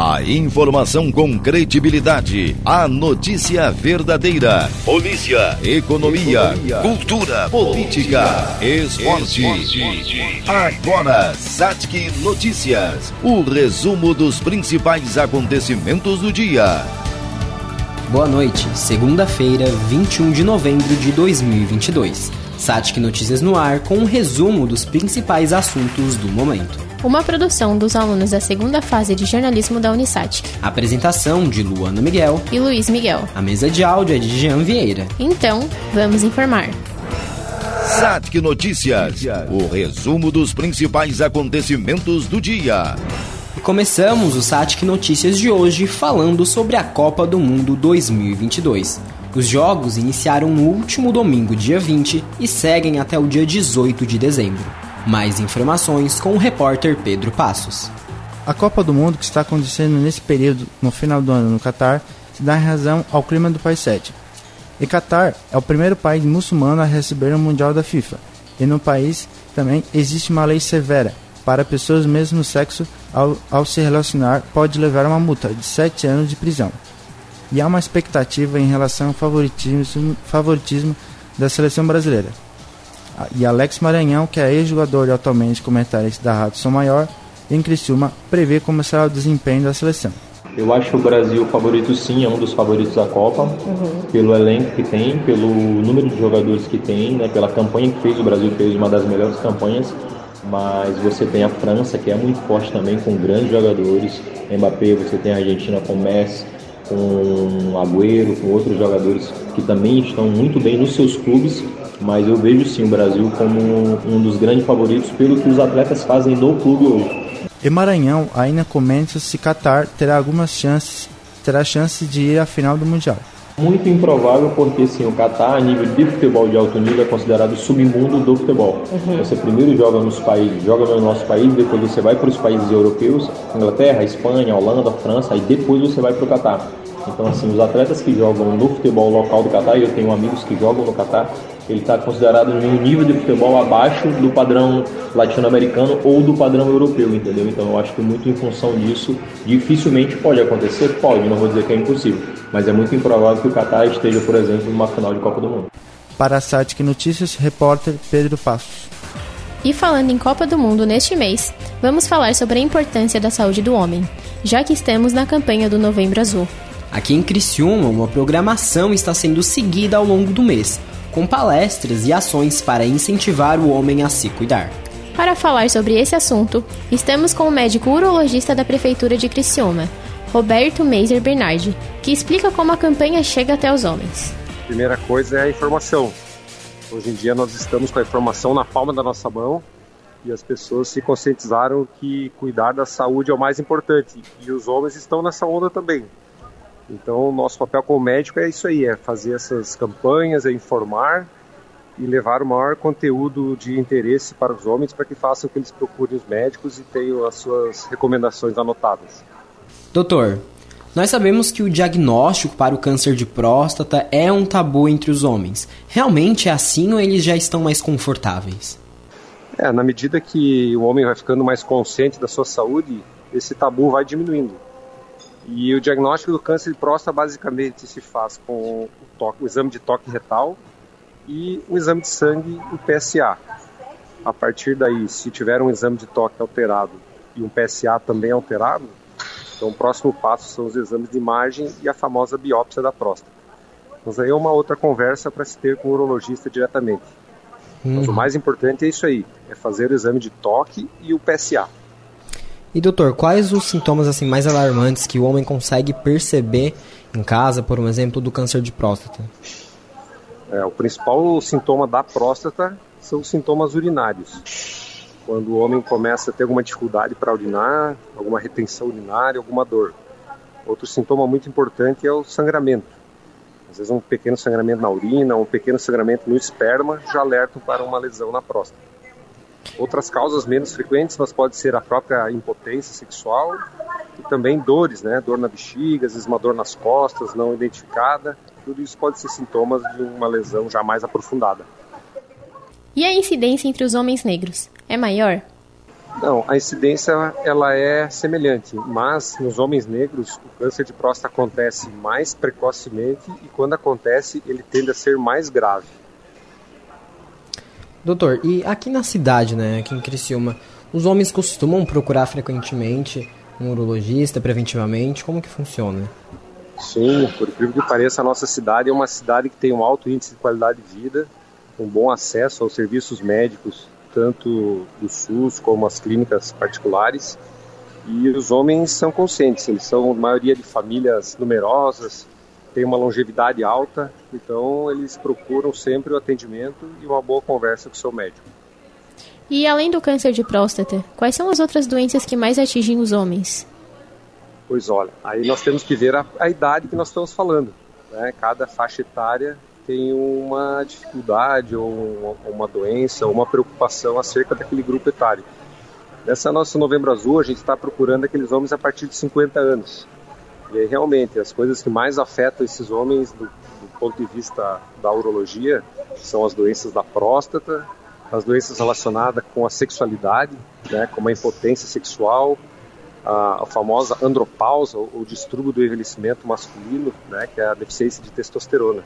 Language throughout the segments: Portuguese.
A informação com credibilidade. A notícia verdadeira. Polícia, economia, economia cultura, política, esporte. esporte. Agora, Satic Notícias. O resumo dos principais acontecimentos do dia. Boa noite, segunda-feira, 21 de novembro de 2022. Satic Notícias no ar com um resumo dos principais assuntos do momento. Uma produção dos alunos da segunda fase de jornalismo da Unisatic. Apresentação de Luana Miguel e Luiz Miguel. A mesa de áudio é de Jean Vieira. Então, vamos informar. Satic Notícias, o resumo dos principais acontecimentos do dia. E começamos o Satic Notícias de hoje falando sobre a Copa do Mundo 2022. Os jogos iniciaram no último domingo, dia 20, e seguem até o dia 18 de dezembro. Mais informações com o repórter Pedro Passos. A Copa do Mundo que está acontecendo nesse período, no final do ano no Catar, se dá razão ao clima do país sede. E Catar é o primeiro país muçulmano a receber o Mundial da FIFA, e no país também existe uma lei severa para pessoas do mesmo sexo ao, ao se relacionar pode levar uma multa de 7 anos de prisão. E há uma expectativa em relação ao favoritismo, favoritismo da seleção brasileira. E Alex Maranhão, que é ex-jogador e atualmente comentarista da Rádio São Maior, em Criciúma, prevê como será o desempenho da seleção. Eu acho o Brasil favorito sim, é um dos favoritos da Copa, uhum. pelo elenco que tem, pelo número de jogadores que tem, né, pela campanha que fez, o Brasil fez uma das melhores campanhas mas você tem a França, que é muito forte também, com grandes jogadores. Mbappé, você tem a Argentina com Messi, com Agüero, com outros jogadores que também estão muito bem nos seus clubes, mas eu vejo sim o Brasil como um dos grandes favoritos pelo que os atletas fazem no clube hoje. E Maranhão ainda comenta se Qatar terá algumas chances, terá chances de ir à final do Mundial. Muito improvável porque sim, o Catar, a nível de futebol de alto nível, é considerado o submundo do futebol. Uhum. Você primeiro joga nos países, joga no nosso país, depois você vai para os países europeus, Inglaterra, Espanha, Holanda, França, e depois você vai para o Catar. Então, assim, os atletas que jogam no futebol local do Catar, e eu tenho amigos que jogam no Catar, ele está considerado em um nível de futebol abaixo do padrão latino-americano ou do padrão europeu, entendeu? Então eu acho que muito em função disso, dificilmente pode acontecer, pode, não vou dizer que é impossível, mas é muito improvável que o Qatar esteja, por exemplo, numa final de Copa do Mundo. Para a Satic Notícias, repórter Pedro Passos. E falando em Copa do Mundo neste mês, vamos falar sobre a importância da saúde do homem, já que estamos na campanha do Novembro Azul. Aqui em Criciúma, uma programação está sendo seguida ao longo do mês, com palestras e ações para incentivar o homem a se cuidar. Para falar sobre esse assunto, estamos com o médico urologista da Prefeitura de Criciúma, Roberto Meiser Bernardi, que explica como a campanha chega até os homens. Primeira coisa é a informação. Hoje em dia nós estamos com a informação na palma da nossa mão e as pessoas se conscientizaram que cuidar da saúde é o mais importante e os homens estão nessa onda também. Então, o nosso papel como médico é isso aí, é fazer essas campanhas, é informar e levar o maior conteúdo de interesse para os homens para que façam que eles procurem os médicos e tenham as suas recomendações anotadas. Doutor, nós sabemos que o diagnóstico para o câncer de próstata é um tabu entre os homens. Realmente é assim ou eles já estão mais confortáveis? É, na medida que o homem vai ficando mais consciente da sua saúde, esse tabu vai diminuindo. E o diagnóstico do câncer de próstata basicamente se faz com o, toque, o exame de toque retal e o exame de sangue, o PSA. A partir daí, se tiver um exame de toque alterado e um PSA também alterado, então o próximo passo são os exames de imagem e a famosa biópsia da próstata. Mas aí é uma outra conversa para se ter com o urologista diretamente. Mas o uhum. mais importante é isso aí, é fazer o exame de toque e o PSA. E doutor, quais os sintomas assim mais alarmantes que o homem consegue perceber em casa, por um exemplo, do câncer de próstata? É, o principal sintoma da próstata são os sintomas urinários. Quando o homem começa a ter alguma dificuldade para urinar, alguma retenção urinária, alguma dor. Outro sintoma muito importante é o sangramento. Às vezes um pequeno sangramento na urina, um pequeno sangramento no esperma já alertam para uma lesão na próstata. Outras causas menos frequentes, mas pode ser a própria impotência sexual e também dores, né? Dor na bexiga, às vezes uma dor nas costas não identificada. Tudo isso pode ser sintomas de uma lesão já mais aprofundada. E a incidência entre os homens negros é maior? Não, a incidência ela é semelhante, mas nos homens negros o câncer de próstata acontece mais precocemente e quando acontece ele tende a ser mais grave. Doutor, e aqui na cidade, né, aqui em Criciúma, os homens costumam procurar frequentemente um urologista preventivamente? Como que funciona? Sim, por incrível que pareça, a nossa cidade é uma cidade que tem um alto índice de qualidade de vida, um bom acesso aos serviços médicos, tanto do SUS como as clínicas particulares. E os homens são conscientes, eles são maioria de famílias numerosas, têm uma longevidade alta, então eles procuram sempre o atendimento e uma boa conversa com o seu médico. E além do câncer de próstata, quais são as outras doenças que mais atingem os homens? Pois olha, aí nós temos que ver a, a idade que nós estamos falando. Né? Cada faixa etária tem uma dificuldade ou uma, uma doença ou uma preocupação acerca daquele grupo etário. Nessa nossa Novembro Azul, a gente está procurando aqueles homens a partir de 50 anos. E aí, realmente, as coisas que mais afetam esses homens do, do ponto de vista da urologia são as doenças da próstata, as doenças relacionadas com a sexualidade, né, como a impotência sexual, a, a famosa andropausa, ou, distúrbio do envelhecimento masculino, né, que é a deficiência de testosterona.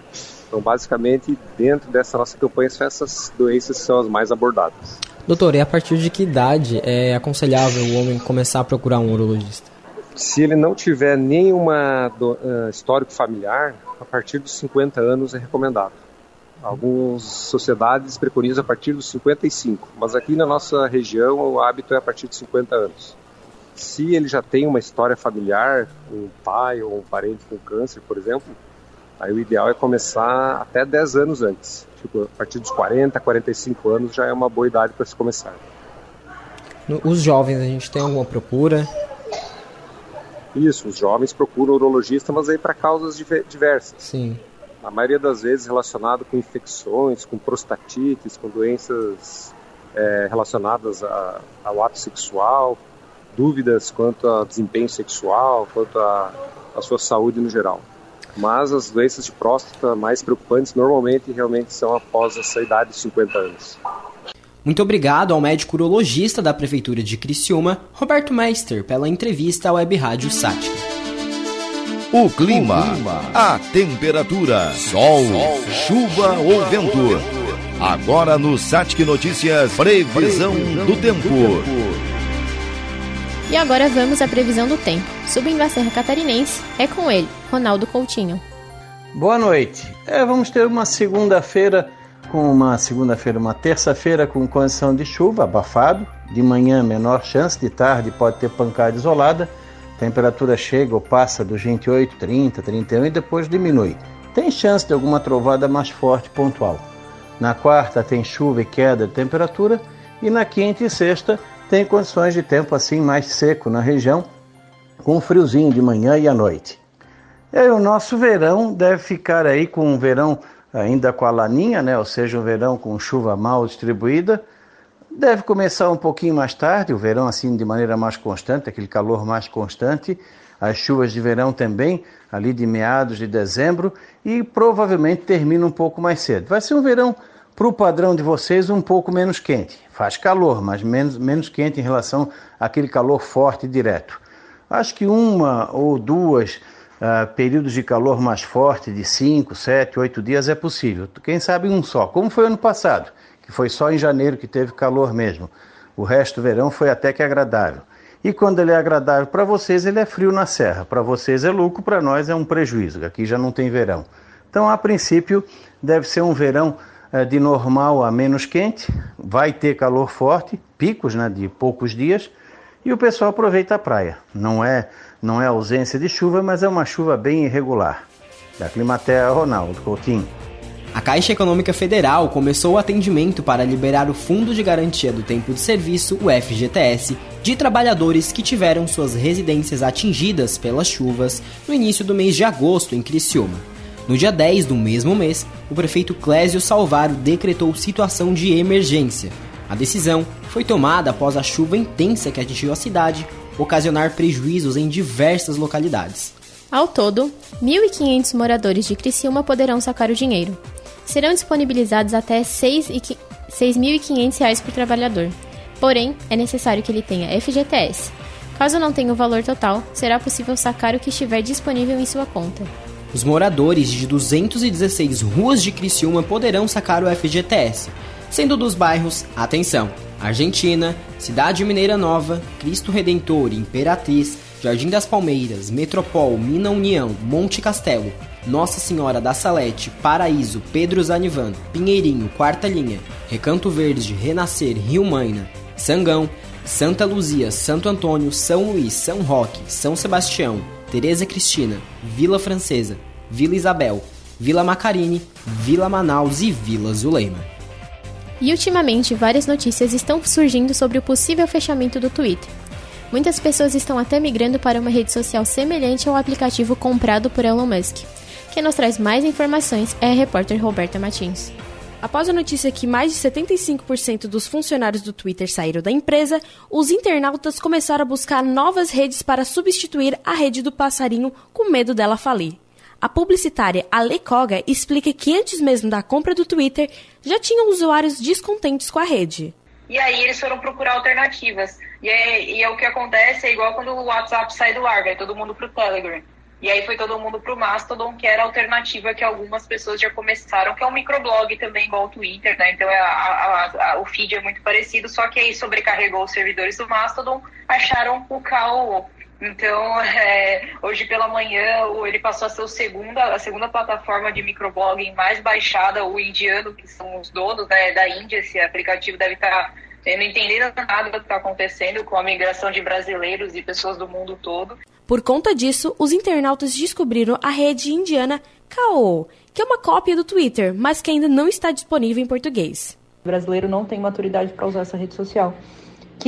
Então, basicamente, dentro dessa nossa campanha, essas doenças são as mais abordadas. Doutor, e a partir de que idade é aconselhável o homem começar a procurar um urologista? Se ele não tiver nenhum uh, histórico familiar, a partir dos 50 anos é recomendado. Algumas sociedades preconizam a partir dos 55, mas aqui na nossa região o hábito é a partir de 50 anos. Se ele já tem uma história familiar, um pai ou um parente com câncer, por exemplo, aí o ideal é começar até 10 anos antes. Tipo, a partir dos 40, 45 anos já é uma boa idade para se começar. Os jovens, a gente tem alguma procura? Isso, os jovens procuram urologista, mas aí para causas diversas. Sim a maioria das vezes relacionado com infecções, com prostatites, com doenças é, relacionadas a, ao ato sexual, dúvidas quanto ao desempenho sexual, quanto à sua saúde no geral. Mas as doenças de próstata mais preocupantes normalmente realmente são após essa idade de 50 anos. Muito obrigado ao médico urologista da Prefeitura de Criciúma, Roberto Meister, pela entrevista à Web Rádio Sática. O clima, a temperatura, sol, chuva ou vento. Agora no Satic Notícias, previsão do tempo. E agora vamos à previsão do tempo. Subindo a Serra Catarinense, é com ele, Ronaldo Coutinho. Boa noite. É, vamos ter uma segunda-feira com uma segunda-feira, uma terça-feira com condição de chuva, abafado. De manhã, menor chance, de tarde pode ter pancada isolada temperatura chega ou passa dos 28, 30, 31 e depois diminui. Tem chance de alguma trovada mais forte pontual. Na quarta tem chuva e queda de temperatura e na quinta e sexta tem condições de tempo assim mais seco na região, com friozinho de manhã e à noite. E aí, o nosso verão deve ficar aí com um verão ainda com a laninha, né? ou seja, um verão com chuva mal distribuída, Deve começar um pouquinho mais tarde, o verão assim de maneira mais constante, aquele calor mais constante, as chuvas de verão também, ali de meados de dezembro, e provavelmente termina um pouco mais cedo. Vai ser um verão, para o padrão de vocês, um pouco menos quente. Faz calor, mas menos, menos quente em relação àquele calor forte e direto. Acho que uma ou duas uh, períodos de calor mais forte, de 5, 7, 8 dias, é possível. Quem sabe um só, como foi ano passado que foi só em janeiro que teve calor mesmo. O resto do verão foi até que agradável. E quando ele é agradável para vocês, ele é frio na serra. Para vocês é lucro, para nós é um prejuízo. Aqui já não tem verão. Então, a princípio, deve ser um verão é, de normal a menos quente. Vai ter calor forte, picos né, de poucos dias. E o pessoal aproveita a praia. Não é, não é ausência de chuva, mas é uma chuva bem irregular. Da Climatea, Ronaldo Coutinho. A Caixa Econômica Federal começou o atendimento para liberar o Fundo de Garantia do Tempo de Serviço, o FGTS, de trabalhadores que tiveram suas residências atingidas pelas chuvas no início do mês de agosto em Criciúma. No dia 10 do mesmo mês, o prefeito Clésio Salvaro decretou situação de emergência. A decisão foi tomada após a chuva intensa que atingiu a cidade ocasionar prejuízos em diversas localidades. Ao todo, 1.500 moradores de Criciúma poderão sacar o dinheiro serão disponibilizados até R$ 6.500 por trabalhador. Porém, é necessário que ele tenha FGTS. Caso não tenha o valor total, será possível sacar o que estiver disponível em sua conta. Os moradores de 216 ruas de Criciúma poderão sacar o FGTS, sendo dos bairros, atenção, Argentina, Cidade Mineira Nova, Cristo Redentor, Imperatriz, Jardim das Palmeiras, Metropol, Mina União, Monte Castelo, Nossa Senhora da Salete, Paraíso, Pedro Zanivan, Pinheirinho, Quarta Linha, Recanto Verde, Renascer, Rio Maina, Sangão, Santa Luzia, Santo Antônio, São Luís, São Roque, São Sebastião, Tereza Cristina, Vila Francesa, Vila Isabel, Vila Macarini, Vila Manaus e Vila Zulema. E ultimamente, várias notícias estão surgindo sobre o possível fechamento do Twitter. Muitas pessoas estão até migrando para uma rede social semelhante ao aplicativo comprado por Elon Musk. Quem nos traz mais informações é a repórter Roberta Martins. Após a notícia que mais de 75% dos funcionários do Twitter saíram da empresa, os internautas começaram a buscar novas redes para substituir a rede do passarinho com medo dela falir. A publicitária Ale Koga explica que antes mesmo da compra do Twitter, já tinham usuários descontentes com a rede. E aí eles foram procurar alternativas. E é, e é o que acontece, é igual quando o WhatsApp sai do ar, vai todo mundo pro Telegram. E aí foi todo mundo pro Mastodon, que era a alternativa que algumas pessoas já começaram, que é um microblog também, igual o Twitter, né? Então é a, a, a, o feed é muito parecido, só que aí sobrecarregou os servidores do Mastodon, acharam o KO. Então, é, hoje pela manhã, ele passou a ser o segunda, a segunda plataforma de microblog mais baixada, o indiano, que são os donos né, da Índia. Esse aplicativo deve estar tá, não entendendo nada do que está acontecendo com a migração de brasileiros e pessoas do mundo todo. Por conta disso, os internautas descobriram a rede indiana Kao, que é uma cópia do Twitter, mas que ainda não está disponível em português. O brasileiro não tem maturidade para usar essa rede social.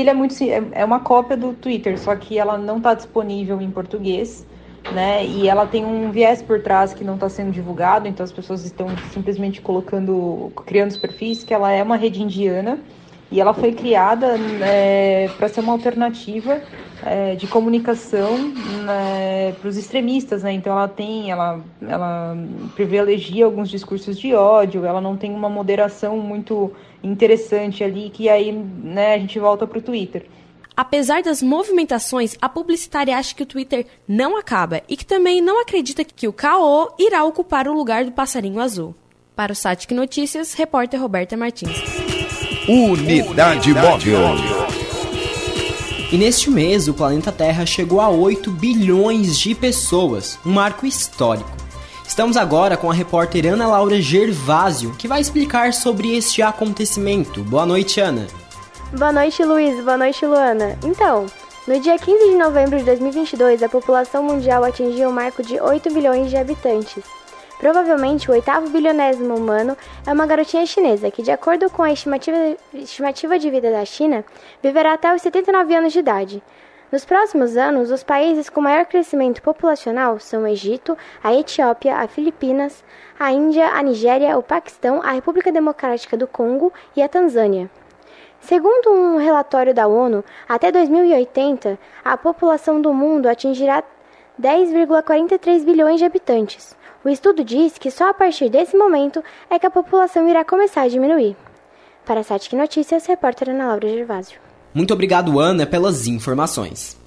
Ele é muito é, é uma cópia do Twitter, só que ela não está disponível em português, né? E ela tem um viés por trás que não está sendo divulgado, então as pessoas estão simplesmente colocando, criando os perfis que ela é uma rede indiana e ela foi criada é, para ser uma alternativa é, de comunicação né, para os extremistas, né? Então ela tem, ela, ela privilegia alguns discursos de ódio, ela não tem uma moderação muito interessante ali, que aí né, a gente volta para o Twitter. Apesar das movimentações, a publicitária acha que o Twitter não acaba e que também não acredita que o KO irá ocupar o lugar do passarinho azul. Para o Satic Notícias, repórter Roberta Martins. Unidade Móvel. E neste mês, o planeta Terra chegou a 8 bilhões de pessoas, um marco histórico. Estamos agora com a repórter Ana Laura Gervásio, que vai explicar sobre este acontecimento. Boa noite, Ana. Boa noite, Luiz. Boa noite, Luana. Então, no dia 15 de novembro de 2022, a população mundial atingiu o marco de 8 bilhões de habitantes. Provavelmente o oitavo bilionésimo humano é uma garotinha chinesa que, de acordo com a estimativa, estimativa de vida da China, viverá até os 79 anos de idade. Nos próximos anos, os países com maior crescimento populacional são o Egito, a Etiópia, a Filipinas, a Índia, a Nigéria, o Paquistão, a República Democrática do Congo e a Tanzânia. Segundo um relatório da ONU, até 2080, a população do mundo atingirá 10,43 bilhões de habitantes, o estudo diz que só a partir desse momento é que a população irá começar a diminuir. Para a Satic Notícias, repórter Ana Laura Gervásio. Muito obrigado, Ana, pelas informações.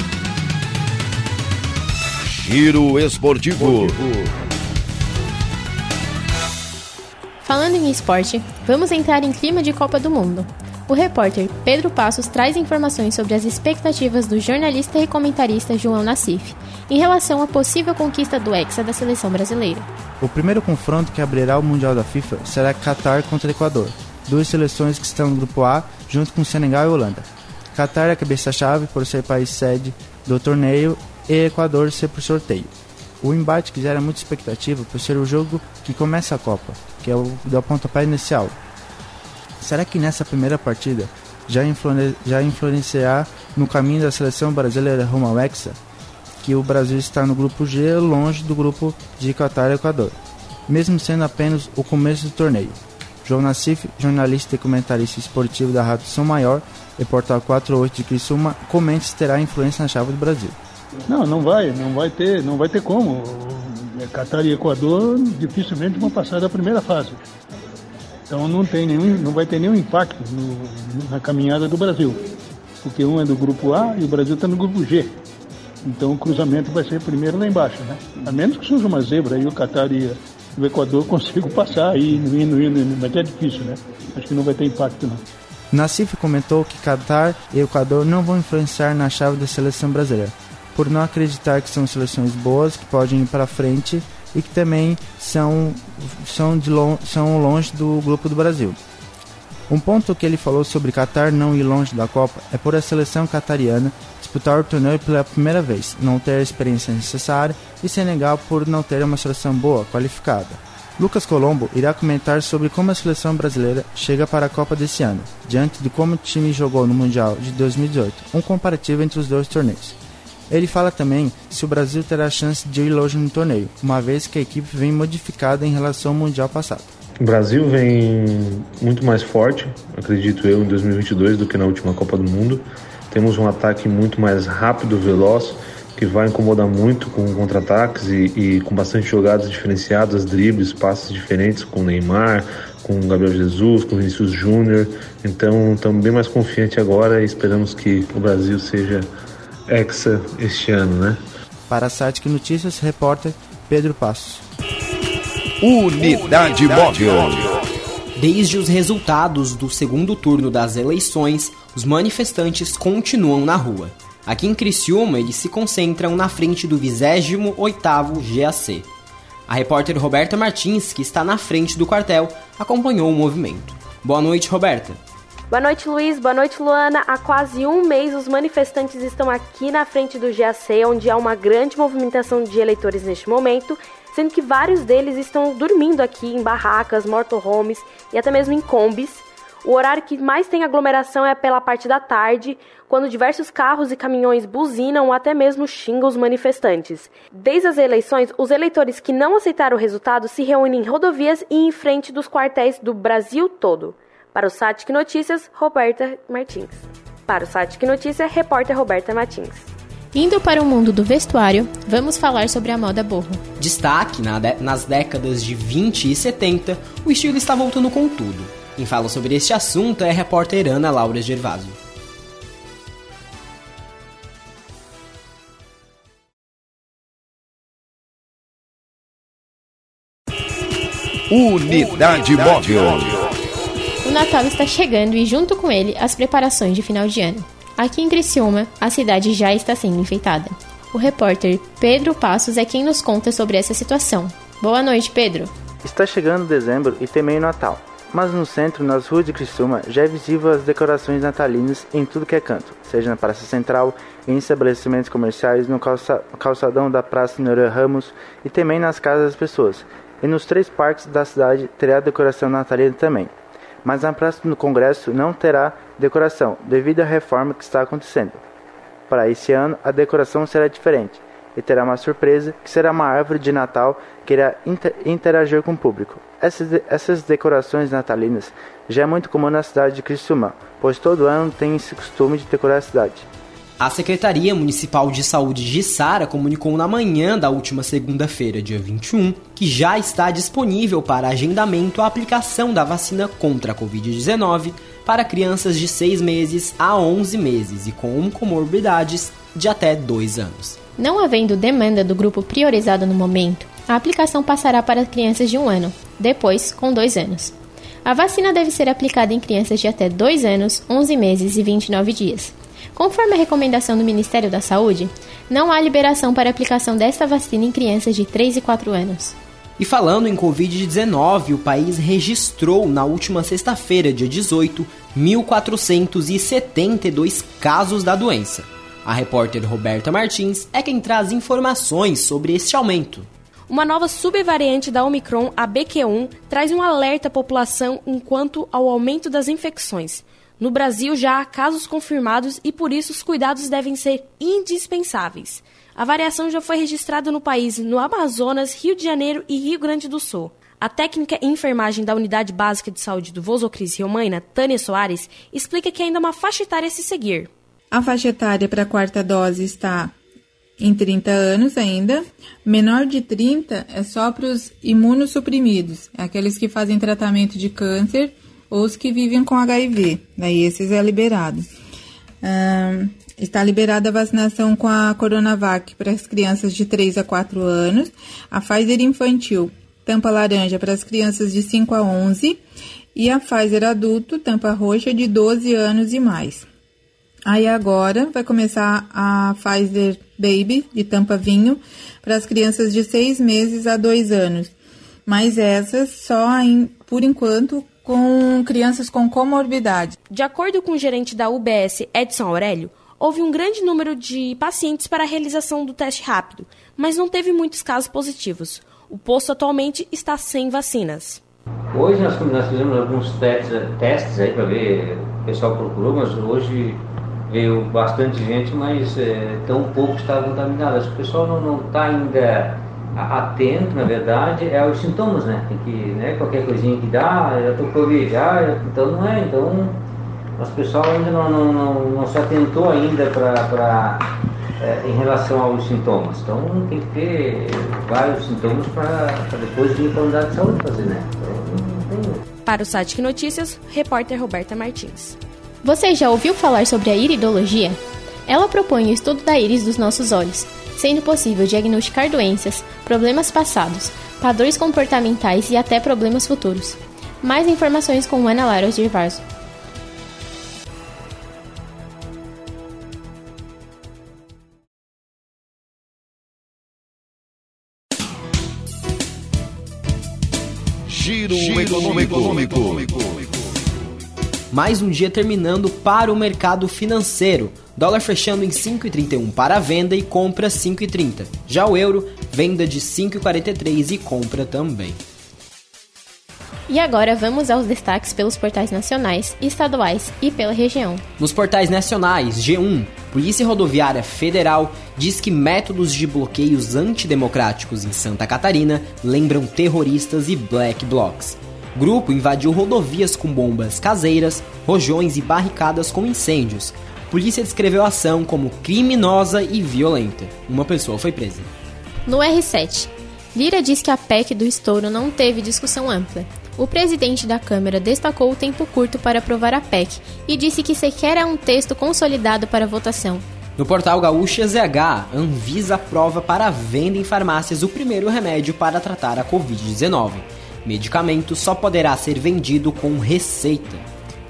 Giro Esportivo. Falando em esporte, vamos entrar em clima de Copa do Mundo. O repórter Pedro Passos traz informações sobre as expectativas do jornalista e comentarista João Nassif em relação à possível conquista do Hexa da seleção brasileira. O primeiro confronto que abrirá o Mundial da FIFA será Qatar contra Equador, duas seleções que estão no grupo A junto com Senegal e Holanda. Qatar é a cabeça-chave por ser país sede do torneio e Equador ser por sorteio. O embate que gera muita expectativa por ser o jogo que começa a Copa, que é o do pontapé inicial, Será que nessa primeira partida já, influen já influenciará no caminho da seleção brasileira rumo ao Hexa? Que o Brasil está no grupo G, longe do grupo de Qatar e Equador, mesmo sendo apenas o começo do torneio. João Nassif, jornalista e comentarista esportivo da Rádio São Maior e Portal 48 de Criciúma, comenta se terá influência na chave do Brasil. Não, não vai, não vai ter, não vai ter como. Qatar e Equador dificilmente vão passar da primeira fase. Então não, tem nenhum, não vai ter nenhum impacto no, na caminhada do Brasil, porque um é do grupo A e o Brasil está no grupo G. Então o cruzamento vai ser primeiro lá embaixo, né? A menos que surja uma zebra e o Qatar e o Equador consigam passar aí, indo, indo, indo, mas é difícil, né? Acho que não vai ter impacto não. Nassif comentou que Qatar e Equador não vão influenciar na chave da seleção brasileira, por não acreditar que são seleções boas que podem ir para frente e que também são, são, de long, são longe do grupo do Brasil. Um ponto que ele falou sobre Qatar não ir longe da Copa é por a seleção catariana disputar o torneio pela primeira vez, não ter a experiência necessária e Senegal por não ter uma seleção boa, qualificada. Lucas Colombo irá comentar sobre como a seleção brasileira chega para a Copa desse ano, diante de como o time jogou no Mundial de 2018, um comparativo entre os dois torneios. Ele fala também se o Brasil terá chance de ir longe no torneio, uma vez que a equipe vem modificada em relação ao Mundial passado. O Brasil vem muito mais forte, acredito eu, em 2022 do que na última Copa do Mundo. Temos um ataque muito mais rápido, veloz, que vai incomodar muito com contra-ataques e, e, com bastante jogadas diferenciadas, dribles, passes diferentes com Neymar, com Gabriel Jesus, com Vinícius Júnior. Então estamos bem mais confiantes agora e esperamos que o Brasil seja hexa este ano, né? Para a Satic Notícias, repórter Pedro Passos. Unidade Móvel. Desde os resultados do segundo turno das eleições, os manifestantes continuam na rua. Aqui em Criciúma, eles se concentram na frente do 28º GAC. A repórter Roberta Martins, que está na frente do quartel, acompanhou o movimento. Boa noite, Roberta. Boa noite, Luiz. Boa noite, Luana. Há quase um mês, os manifestantes estão aqui na frente do GAC, onde há uma grande movimentação de eleitores neste momento, sendo que vários deles estão dormindo aqui em barracas, motorhomes e até mesmo em combis. O horário que mais tem aglomeração é pela parte da tarde, quando diversos carros e caminhões buzinam ou até mesmo xingam os manifestantes. Desde as eleições, os eleitores que não aceitaram o resultado se reúnem em rodovias e em frente dos quartéis do Brasil todo. Para o Satic Notícias, Roberta Martins. Para o Satic Notícias, repórter Roberta Martins. Indo para o mundo do vestuário, vamos falar sobre a moda borro. Destaque na de nas décadas de 20 e 70, o estilo está voltando com tudo. Quem fala sobre este assunto é a repórter Ana Laura Gervásio. Unidade Móvel. O Natal está chegando e, junto com ele, as preparações de final de ano. Aqui em Criciúma, a cidade já está sendo enfeitada. O repórter Pedro Passos é quem nos conta sobre essa situação. Boa noite, Pedro. Está chegando dezembro e também o Natal. Mas no centro, nas ruas de Criciúma, já é visível as decorações natalinas em tudo que é canto, seja na Praça Central, em estabelecimentos comerciais, no calça calçadão da Praça Noran Ramos e também nas casas das pessoas. E nos três parques da cidade terá decoração natalina também. Mas na do Congresso não terá decoração, devido à reforma que está acontecendo. Para esse ano, a decoração será diferente e terá uma surpresa, que será uma árvore de Natal que irá inter interagir com o público. Essas, essas decorações natalinas já é muito comum na cidade de Criciúma, pois todo ano tem esse costume de decorar a cidade. A Secretaria Municipal de Saúde de Sara comunicou na manhã da última segunda-feira, dia 21, que já está disponível para agendamento a aplicação da vacina contra a Covid-19 para crianças de 6 meses a 11 meses e com comorbidades de até 2 anos. Não havendo demanda do grupo priorizado no momento, a aplicação passará para crianças de 1 ano, depois com 2 anos. A vacina deve ser aplicada em crianças de até 2 anos, 11 meses e 29 dias. Conforme a recomendação do Ministério da Saúde, não há liberação para aplicação desta vacina em crianças de 3 e 4 anos. E falando em Covid-19, o país registrou na última sexta-feira, dia 18, 1.472 casos da doença. A repórter Roberta Martins é quem traz informações sobre este aumento. Uma nova subvariante da Omicron, a BQ1, traz um alerta à população enquanto ao aumento das infecções. No Brasil já há casos confirmados e por isso os cuidados devem ser indispensáveis. A variação já foi registrada no país, no Amazonas, Rio de Janeiro e Rio Grande do Sul. A técnica em enfermagem da Unidade Básica de Saúde do Vozocris Rio-Maina, Tânia Soares, explica que ainda há uma faixa etária a se seguir. A faixa etária para a quarta dose está em 30 anos ainda. Menor de 30 é só para os imunossuprimidos, aqueles que fazem tratamento de câncer ou os que vivem com HIV. Daí esses é liberado. Um, está liberada a vacinação com a Coronavac para as crianças de 3 a 4 anos, a Pfizer infantil, tampa laranja para as crianças de 5 a 11 e a Pfizer adulto, tampa roxa de 12 anos e mais. Aí agora vai começar a Pfizer Baby, de tampa vinho, para as crianças de 6 meses a 2 anos. Mas essas só, em, por enquanto, com crianças com comorbidade. De acordo com o gerente da UBS, Edson Aurélio, houve um grande número de pacientes para a realização do teste rápido, mas não teve muitos casos positivos. O posto atualmente está sem vacinas. Hoje nós, nós fizemos alguns testes, testes aí para ver, o pessoal procurou, mas hoje veio bastante gente, mas é, tão pouco está contaminado. O pessoal não está ainda atento, na verdade, é aos sintomas, né? Tem que, né, qualquer coisinha que dá, já estou Covid, já, então não é, então o pessoal ainda não, não, não, não se atentou ainda para é, em relação aos sintomas. Então tem que ter vários sintomas para depois vir para a unidade de saúde fazer, né? Então, para o site Notícias, repórter Roberta Martins. Você já ouviu falar sobre a iridologia? Ela propõe o estudo da íris dos nossos olhos, sendo possível diagnosticar doenças, problemas passados, padrões comportamentais e até problemas futuros. Mais informações com Ana Lara de Varzo. Giro, Giro econômico. Mais um dia terminando para o mercado financeiro. Dólar fechando em 5,31 para venda e compra 5,30. Já o euro, venda de 5,43 e compra também. E agora vamos aos destaques pelos portais nacionais, estaduais e pela região. Nos portais nacionais, G1, Polícia Rodoviária Federal diz que métodos de bloqueios antidemocráticos em Santa Catarina lembram terroristas e black blocs. Grupo invadiu rodovias com bombas caseiras, rojões e barricadas com incêndios. Polícia descreveu a ação como criminosa e violenta. Uma pessoa foi presa. No R7, Lira diz que a PEC do estouro não teve discussão ampla. O presidente da Câmara destacou o tempo curto para aprovar a PEC e disse que sequer é um texto consolidado para votação. No portal Gaúcha ZH, Anvisa aprova para venda em farmácias o primeiro remédio para tratar a Covid-19. Medicamento só poderá ser vendido com receita.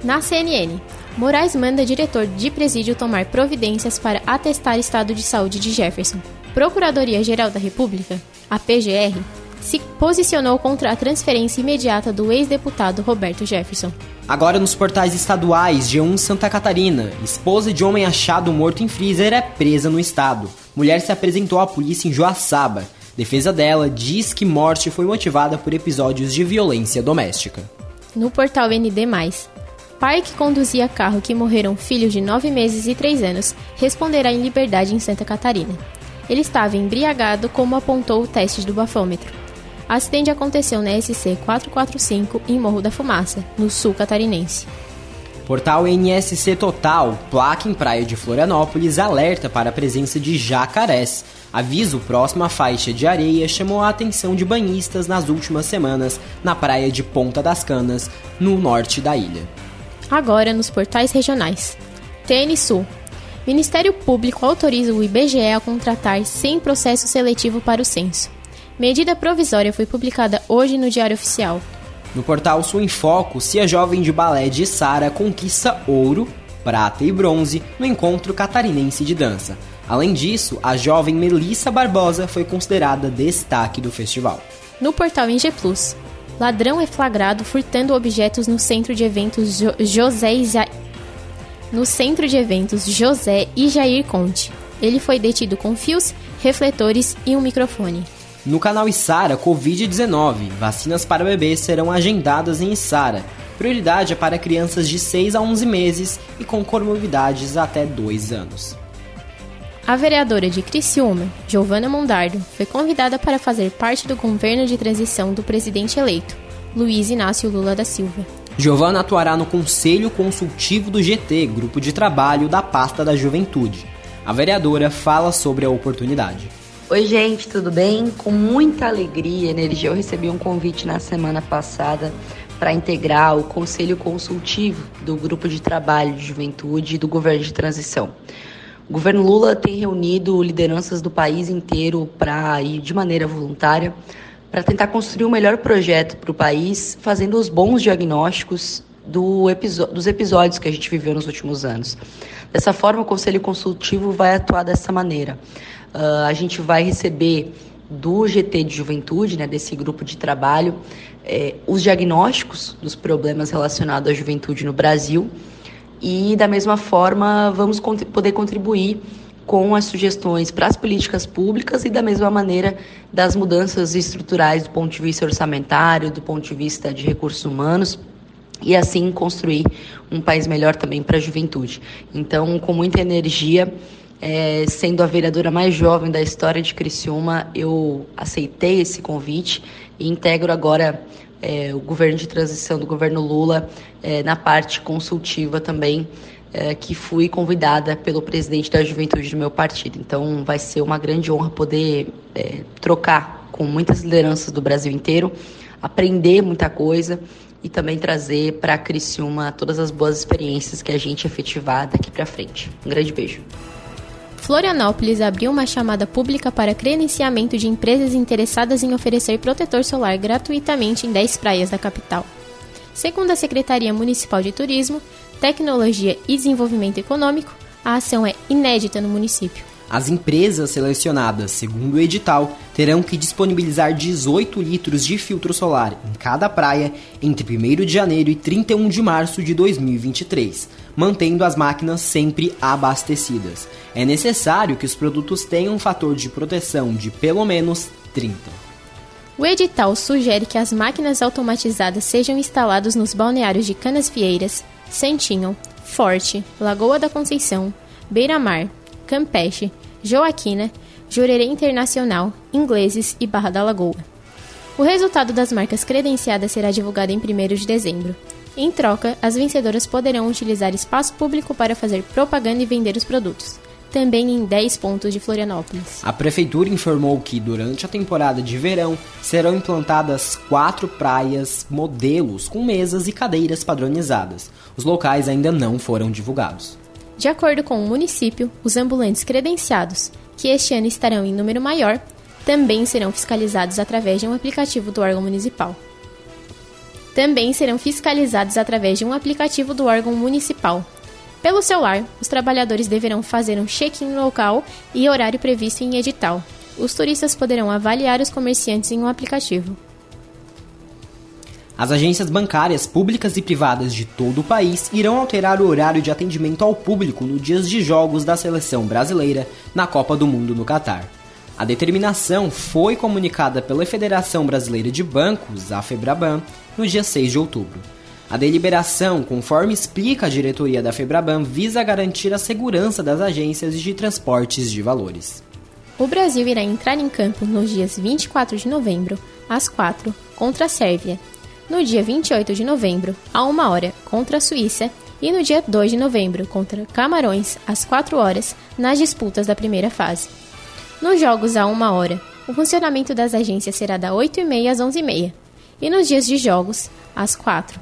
Na CNN, Moraes manda diretor de presídio tomar providências para atestar estado de saúde de Jefferson. Procuradoria-Geral da República, a PGR, se posicionou contra a transferência imediata do ex-deputado Roberto Jefferson. Agora nos portais estaduais, G1 Santa Catarina, esposa de homem achado morto em freezer é presa no estado. Mulher se apresentou à polícia em Joaçaba. Defesa dela diz que morte foi motivada por episódios de violência doméstica. No portal ND+, pai que conduzia carro que morreram filhos de 9 meses e 3 anos responderá em liberdade em Santa Catarina. Ele estava embriagado como apontou o teste do bafômetro. O acidente aconteceu na SC 445 em Morro da Fumaça, no sul catarinense. Portal NSC Total, placa em praia de Florianópolis, alerta para a presença de jacarés. Aviso próximo à faixa de areia chamou a atenção de banhistas nas últimas semanas na praia de Ponta das Canas, no norte da ilha. Agora nos portais regionais. TN Sul. Ministério Público autoriza o IBGE a contratar sem processo seletivo para o censo. Medida provisória foi publicada hoje no Diário Oficial. No portal Sul em Foco, se a jovem de balé de Sara conquista ouro, prata e bronze no encontro catarinense de dança. Além disso, a jovem Melissa Barbosa foi considerada destaque do festival. No portal Inge Plus, ladrão é flagrado furtando objetos no centro de eventos jo José Isa... no centro de eventos José e Jair Conte. Ele foi detido com fios, refletores e um microfone. No canal Isara Covid-19, vacinas para bebês serão agendadas em Isara. Prioridade é para crianças de 6 a 11 meses e com comorbidades até 2 anos. A vereadora de Criciúma, Giovana Mondardo, foi convidada para fazer parte do governo de transição do presidente eleito, Luiz Inácio Lula da Silva. Giovana atuará no Conselho Consultivo do GT, grupo de trabalho da pasta da Juventude. A vereadora fala sobre a oportunidade. Oi, gente, tudo bem? Com muita alegria e energia, eu recebi um convite na semana passada para integrar o Conselho Consultivo do Grupo de Trabalho de Juventude do Governo de Transição. O governo Lula tem reunido lideranças do país inteiro para ir de maneira voluntária para tentar construir o um melhor projeto para o país, fazendo os bons diagnósticos do dos episódios que a gente viveu nos últimos anos. Dessa forma, o Conselho Consultivo vai atuar dessa maneira. Uh, a gente vai receber do GT de Juventude, né, desse grupo de trabalho, eh, os diagnósticos dos problemas relacionados à juventude no Brasil e, da mesma forma, vamos cont poder contribuir com as sugestões para as políticas públicas e, da mesma maneira, das mudanças estruturais do ponto de vista orçamentário, do ponto de vista de recursos humanos e assim construir um país melhor também para a juventude. Então, com muita energia, é, sendo a vereadora mais jovem da história de Criciúma, eu aceitei esse convite e integro agora é, o governo de transição do governo Lula é, na parte consultiva também, é, que fui convidada pelo presidente da juventude do meu partido. Então vai ser uma grande honra poder é, trocar com muitas lideranças do Brasil inteiro, aprender muita coisa e também trazer para a Criciúma todas as boas experiências que a gente efetivar daqui para frente. Um grande beijo. Florianópolis abriu uma chamada pública para credenciamento de empresas interessadas em oferecer protetor solar gratuitamente em 10 praias da capital. Segundo a Secretaria Municipal de Turismo, Tecnologia e Desenvolvimento Econômico, a ação é inédita no município. As empresas selecionadas, segundo o edital, terão que disponibilizar 18 litros de filtro solar em cada praia entre 1 de janeiro e 31 de março de 2023, mantendo as máquinas sempre abastecidas. É necessário que os produtos tenham um fator de proteção de pelo menos 30. O edital sugere que as máquinas automatizadas sejam instaladas nos balneários de Canasvieiras, Santinho, Forte, Lagoa da Conceição, Beira-Mar, Campeche, Joaquina, Jurerê Internacional, Ingleses e Barra da Lagoa. O resultado das marcas credenciadas será divulgado em 1 de dezembro. Em troca, as vencedoras poderão utilizar espaço público para fazer propaganda e vender os produtos, também em 10 pontos de Florianópolis. A prefeitura informou que, durante a temporada de verão, serão implantadas quatro praias modelos com mesas e cadeiras padronizadas. Os locais ainda não foram divulgados. De acordo com o município, os ambulantes credenciados, que este ano estarão em número maior, também serão fiscalizados através de um aplicativo do órgão municipal. Também serão fiscalizados através de um aplicativo do órgão municipal. Pelo celular, os trabalhadores deverão fazer um check-in local e horário previsto em edital. Os turistas poderão avaliar os comerciantes em um aplicativo. As agências bancárias públicas e privadas de todo o país irão alterar o horário de atendimento ao público nos dias de jogos da seleção brasileira na Copa do Mundo no Catar. A determinação foi comunicada pela Federação Brasileira de Bancos, a FEBRABAN, no dia 6 de outubro. A deliberação, conforme explica a diretoria da FEBRABAN, visa garantir a segurança das agências de transportes de valores. O Brasil irá entrar em campo nos dias 24 de novembro, às 4, contra a Sérvia, no dia 28 de novembro, a 1 hora, contra a Suíça, e no dia 2 de novembro, contra Camarões, às 4 horas, nas disputas da primeira fase. Nos jogos a 1 hora, o funcionamento das agências será da 8h30 às 11h30, e nos dias de jogos, às 4.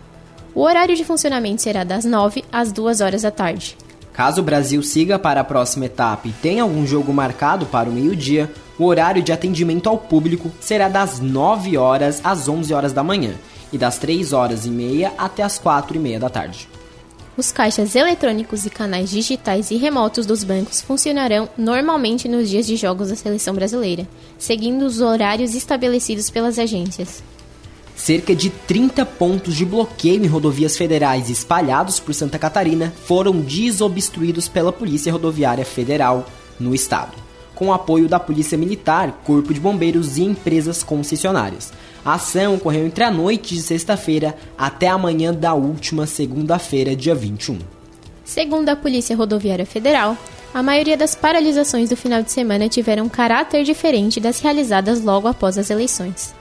O horário de funcionamento será das 9 às 2 horas da tarde. Caso o Brasil siga para a próxima etapa e tenha algum jogo marcado para o meio-dia, o horário de atendimento ao público será das 9 horas às 11 horas da manhã e das 3 horas e meia até as 4 e meia da tarde. Os caixas eletrônicos e canais digitais e remotos dos bancos funcionarão normalmente nos dias de jogos da seleção brasileira, seguindo os horários estabelecidos pelas agências. Cerca de 30 pontos de bloqueio em rodovias federais espalhados por Santa Catarina foram desobstruídos pela Polícia Rodoviária Federal no estado, com apoio da Polícia Militar, Corpo de Bombeiros e empresas concessionárias. A ação ocorreu entre a noite de sexta-feira até a manhã da última segunda-feira, dia 21. Segundo a Polícia Rodoviária Federal, a maioria das paralisações do final de semana tiveram caráter diferente das realizadas logo após as eleições.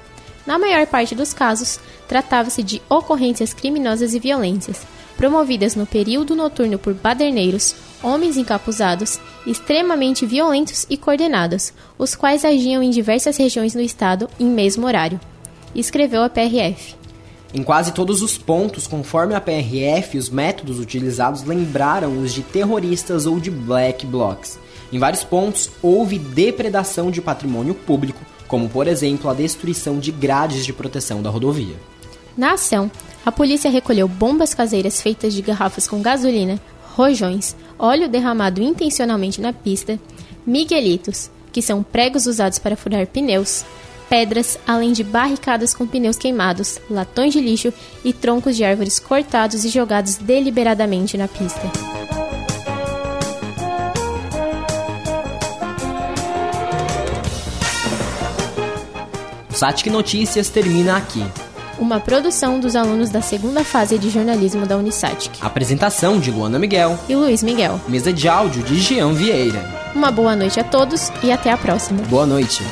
Na maior parte dos casos, tratava-se de ocorrências criminosas e violências, promovidas no período noturno por baderneiros, homens encapuzados extremamente violentos e coordenados, os quais agiam em diversas regiões do estado em mesmo horário, escreveu a PRF. Em quase todos os pontos, conforme a PRF, os métodos utilizados lembraram os de terroristas ou de black blocs. Em vários pontos, houve depredação de patrimônio público, como por exemplo a destruição de grades de proteção da rodovia. Na ação, a polícia recolheu bombas caseiras feitas de garrafas com gasolina, rojões, óleo derramado intencionalmente na pista, miguelitos, que são pregos usados para furar pneus, pedras, além de barricadas com pneus queimados, latões de lixo e troncos de árvores cortados e jogados deliberadamente na pista. O Satic Notícias termina aqui. Uma produção dos alunos da segunda fase de jornalismo da Unisatic. Apresentação de Luana Miguel e Luiz Miguel. Mesa de áudio de Jean Vieira. Uma boa noite a todos e até a próxima. Boa noite.